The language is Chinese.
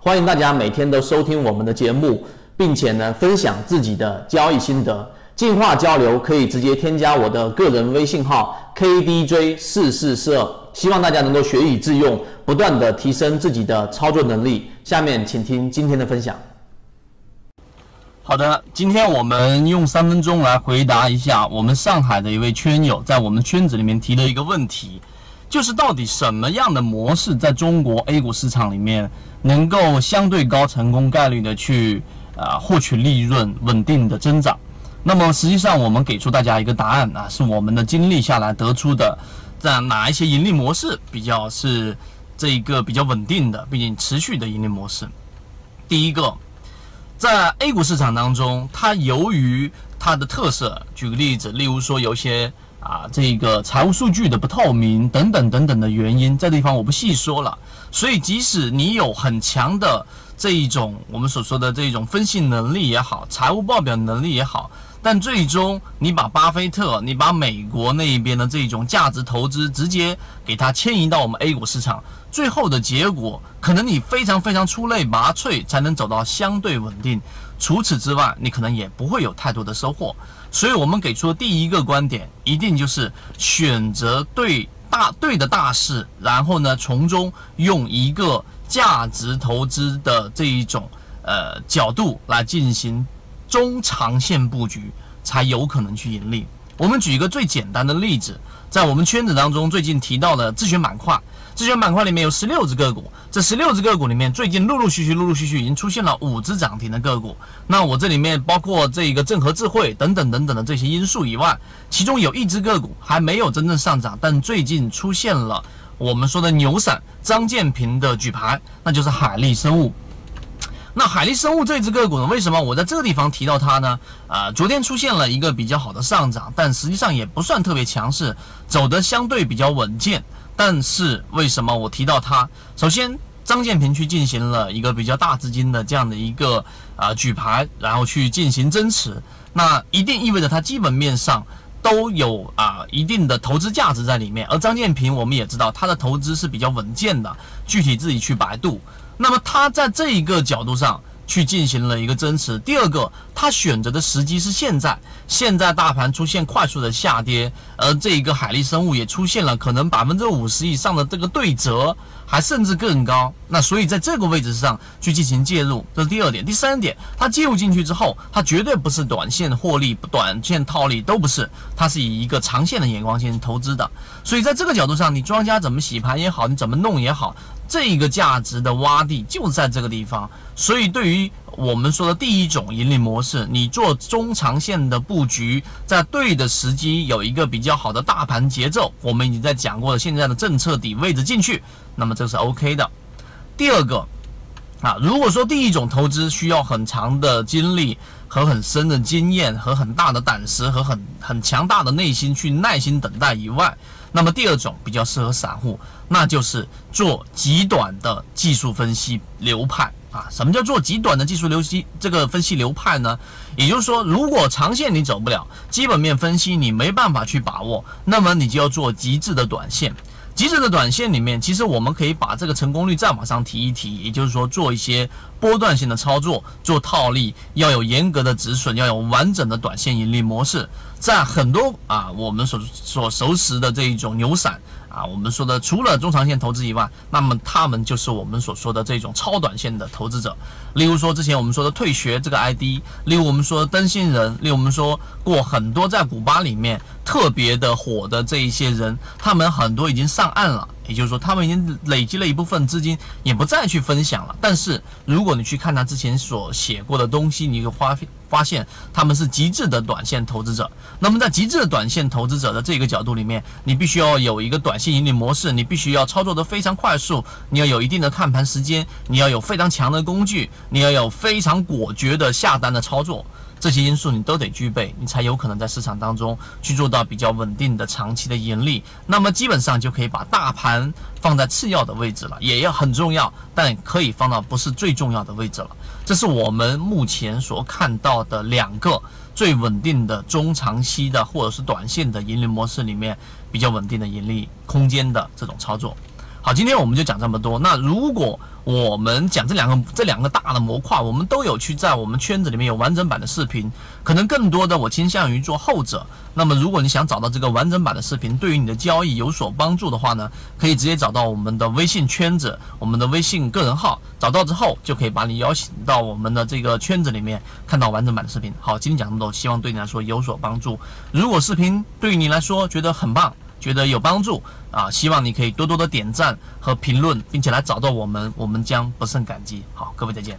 欢迎大家每天都收听我们的节目，并且呢分享自己的交易心得。进化交流可以直接添加我的个人微信号 kdj 四四四二，希望大家能够学以致用，不断的提升自己的操作能力。下面请听今天的分享。好的，今天我们用三分钟来回答一下我们上海的一位圈友在我们圈子里面提的一个问题，就是到底什么样的模式在中国 A 股市场里面能够相对高成功概率的去啊获取利润，稳定的增长？那么实际上，我们给出大家一个答案啊，是我们的经历下来得出的，在哪一些盈利模式比较是这一个比较稳定的，并且持续的盈利模式。第一个，在 A 股市场当中，它由于它的特色，举个例子，例如说有些啊这个财务数据的不透明等等等等的原因，这地方我不细说了。所以即使你有很强的这一种我们所说的这种分析能力也好，财务报表能力也好。但最终，你把巴菲特，你把美国那一边的这种价值投资直接给它迁移到我们 A 股市场，最后的结果可能你非常非常出类拔萃，才能走到相对稳定。除此之外，你可能也不会有太多的收获。所以我们给出的第一个观点，一定就是选择对大对的大势，然后呢，从中用一个价值投资的这一种呃角度来进行。中长线布局才有可能去盈利。我们举一个最简单的例子，在我们圈子当中最近提到的自选板块，自选板块里面有十六只个股，这十六只个股里面最近陆陆续续、陆陆续续已经出现了五只涨停的个股。那我这里面包括这一个正和智慧等等等等的这些因素以外，其中有一只个股还没有真正上涨，但最近出现了我们说的牛散张建平的举牌，那就是海力生物。那海力生物这只个股呢？为什么我在这个地方提到它呢？啊，昨天出现了一个比较好的上涨，但实际上也不算特别强势，走的相对比较稳健。但是为什么我提到它？首先，张建平去进行了一个比较大资金的这样的一个啊举牌，然后去进行增持，那一定意味着它基本面上都有啊一定的投资价值在里面。而张建平我们也知道，他的投资是比较稳健的，具体自己去百度。那么他在这一个角度上去进行了一个增持。第二个，他选择的时机是现在，现在大盘出现快速的下跌，而这一个海力生物也出现了可能百分之五十以上的这个对折，还甚至更高。那所以在这个位置上去进行介入，这是第二点。第三点，他介入进去之后，他绝对不是短线获利、短线套利都不是，他是以一个长线的眼光进行投资的。所以在这个角度上，你庄家怎么洗盘也好，你怎么弄也好。这一个价值的洼地就在这个地方，所以对于我们说的第一种盈利模式，你做中长线的布局，在对的时机有一个比较好的大盘节奏，我们已经在讲过了，现在的政策底位置进去，那么这是 OK 的。第二个啊，如果说第一种投资需要很长的精力和很深的经验和很大的胆识和很很强大的内心去耐心等待以外，那么第二种比较适合散户，那就是做极短的技术分析流派啊。什么叫做极短的技术流析这个分析流派呢？也就是说，如果长线你走不了，基本面分析你没办法去把握，那么你就要做极致的短线。极致的短线里面，其实我们可以把这个成功率再往上提一提，也就是说做一些波段性的操作，做套利要有严格的止损，要有完整的短线盈利模式。在很多啊我们所所熟识的这一种牛散啊，我们说的除了中长线投资以外，那么他们就是我们所说的这种超短线的投资者。例如说之前我们说的退学这个 ID，例如我们说的灯芯人，例如我们说过很多在古巴里面。特别的火的这一些人，他们很多已经上岸了，也就是说，他们已经累积了一部分资金，也不再去分享了。但是，如果你去看他之前所写过的东西，你会发发现他们是极致的短线投资者。那么，在极致的短线投资者的这个角度里面，你必须要有一个短线盈利模式，你必须要操作的非常快速，你要有一定的看盘时间，你要有非常强的工具，你要有非常果决的下单的操作。这些因素你都得具备，你才有可能在市场当中去做到比较稳定的长期的盈利。那么基本上就可以把大盘放在次要的位置了，也要很重要，但可以放到不是最重要的位置了。这是我们目前所看到的两个最稳定的中长期的或者是短线的盈利模式里面比较稳定的盈利空间的这种操作。好，今天我们就讲这么多。那如果我们讲这两个这两个大的模块，我们都有去在我们圈子里面有完整版的视频，可能更多的我倾向于做后者。那么如果你想找到这个完整版的视频，对于你的交易有所帮助的话呢，可以直接找到我们的微信圈子，我们的微信个人号，找到之后就可以把你邀请到我们的这个圈子里面，看到完整版的视频。好，今天讲这么多，希望对你来说有所帮助。如果视频对于你来说觉得很棒，觉得有帮助啊，希望你可以多多的点赞和评论，并且来找到我们，我们将不胜感激。好，各位再见。